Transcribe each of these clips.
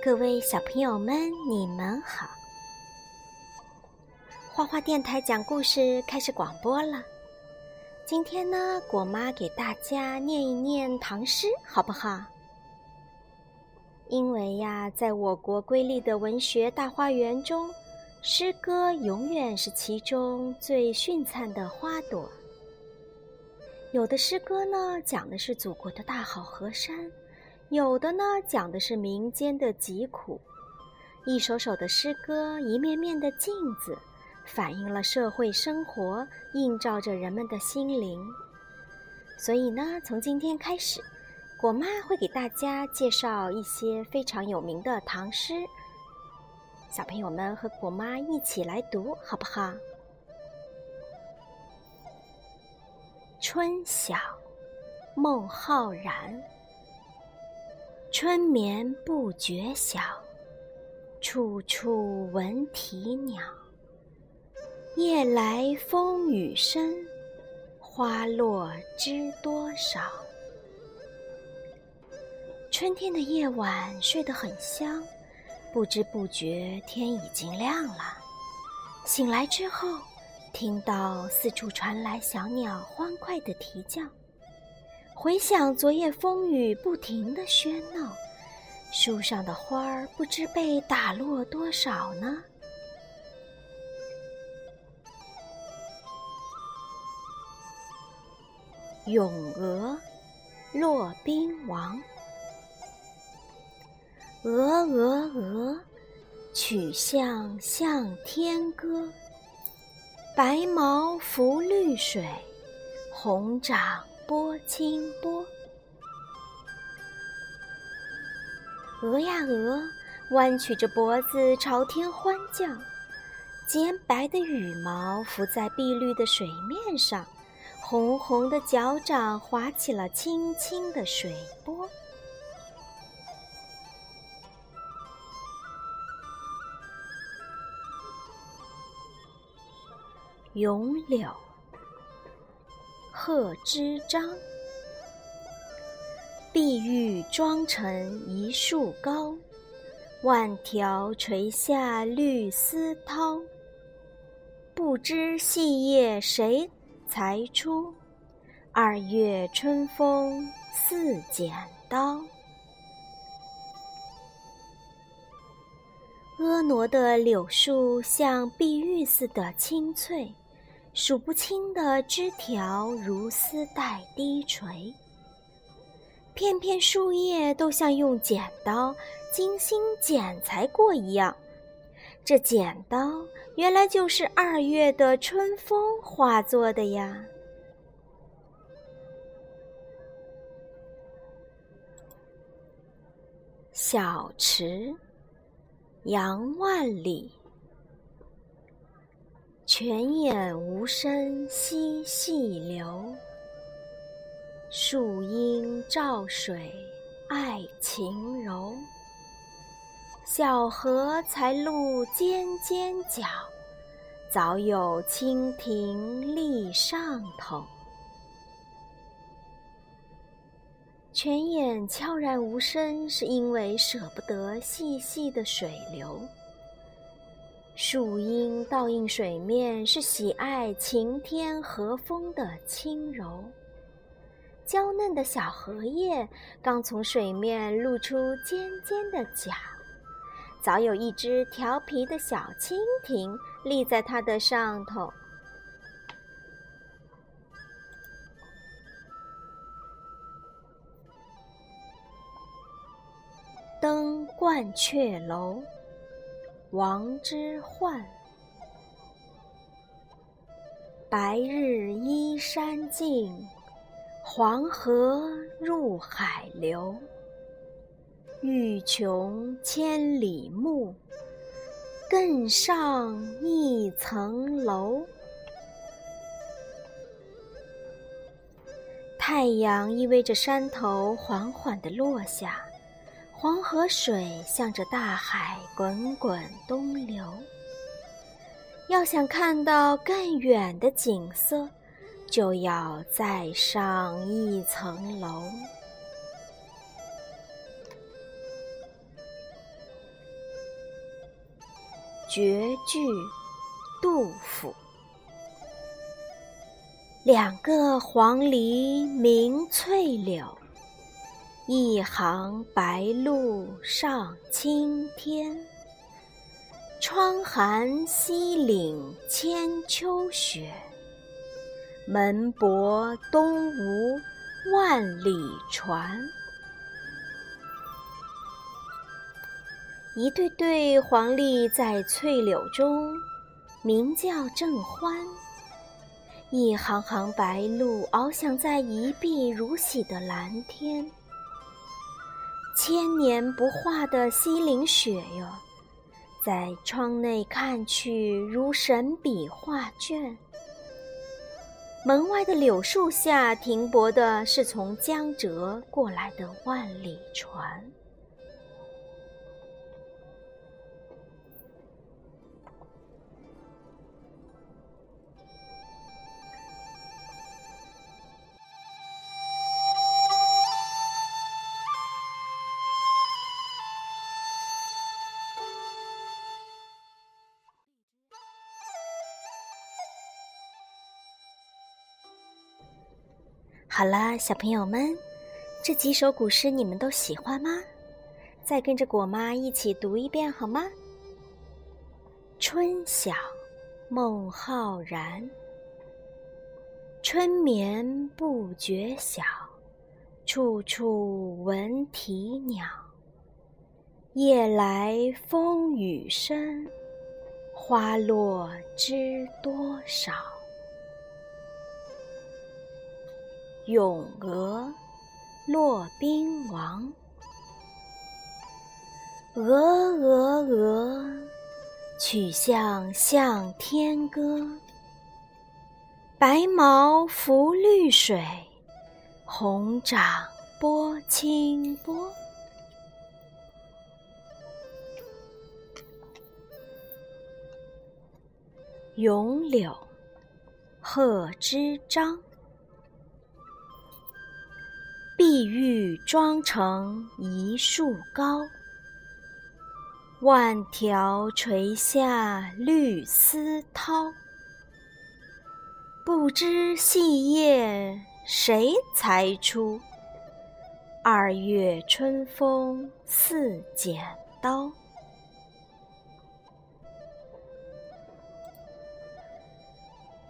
各位小朋友们，你们好！花花电台讲故事开始广播了。今天呢，果妈给大家念一念唐诗，好不好？因为呀，在我国瑰丽的文学大花园中，诗歌永远是其中最绚灿的花朵。有的诗歌呢，讲的是祖国的大好河山。有的呢，讲的是民间的疾苦；一首首的诗歌，一面面的镜子，反映了社会生活，映照着人们的心灵。所以呢，从今天开始，果妈会给大家介绍一些非常有名的唐诗，小朋友们和果妈一起来读，好不好？《春晓》，孟浩然。春眠不觉晓，处处闻啼鸟。夜来风雨声，花落知多少。春天的夜晚睡得很香，不知不觉天已经亮了。醒来之后，听到四处传来小鸟欢快的啼叫。回想昨夜风雨不停的喧闹，树上的花儿不知被打落多少呢。《咏鹅》骆宾王。鹅鹅鹅，曲项向天歌。白毛浮绿水，红掌。波清波，鹅呀鹅，弯曲着脖子朝天欢叫，洁白的羽毛浮在碧绿的水面上，红红的脚掌划起了清清的水波。咏柳。贺知章，碧玉妆成一树高，万条垂下绿丝绦。不知细叶谁裁出？二月春风似剪刀。婀娜的柳树像碧玉似的清翠。数不清的枝条如丝带低垂，片片树叶都像用剪刀精心剪裁过一样。这剪刀原来就是二月的春风化作的呀。小池，杨万里。泉眼无声惜细流，树阴照水爱晴柔。小荷才露尖尖角，早有蜻蜓立上头。泉眼悄然无声，是因为舍不得细细的水流。树荫倒映水面，是喜爱晴天和风的轻柔。娇嫩的小荷叶刚从水面露出尖尖的角，早有一只调皮的小蜻蜓立在它的上头。登鹳雀楼。王之涣，白日依山尽，黄河入海流。欲穷千里目，更上一层楼。太阳依偎着山头，缓缓地落下。黄河水向着大海滚滚东流。要想看到更远的景色，就要再上一层楼。绝句，杜甫。两个黄鹂鸣翠柳，一行白鹭上青天。窗含西岭千秋雪，门泊东吴万里船。一对对黄鹂在翠柳中鸣叫正欢，一行行白鹭翱翔在一碧如洗的蓝天。千年不化的西岭雪哟，在窗内看去如神笔画卷。门外的柳树下停泊的是从江浙过来的万里船。好了，小朋友们，这几首古诗你们都喜欢吗？再跟着果妈一起读一遍好吗？春晓，孟浩然。春眠不觉晓，处处闻啼鸟。夜来风雨声，花落知多少。《咏鹅·骆宾王》鹅鹅鹅，曲项向天歌。白毛浮绿水，红掌拨清波。《咏柳·贺知章》碧玉妆成一树高，万条垂下绿丝绦。不知细叶谁裁出？二月春风似剪刀。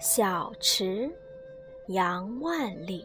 小池，杨万里。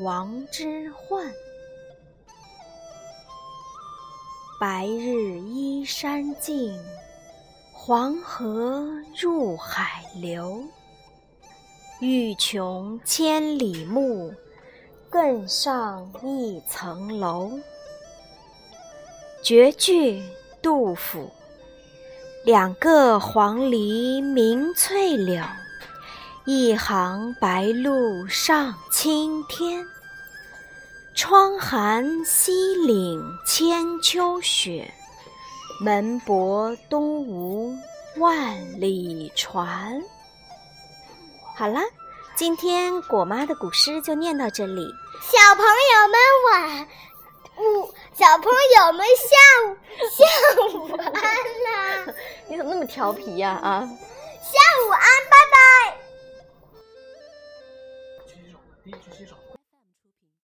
王之涣。白日依山尽，黄河入海流。欲穷千里目，更上一层楼。绝句，杜甫。两个黄鹂鸣翠柳。一行白鹭上青天，窗含西岭千秋雪，门泊东吴万里船。好了，今天果妈的古诗就念到这里。小朋友们晚午，小朋友们下午下午安啦！你怎么那么调皮呀？啊，下午安，拜拜。第一去洗手。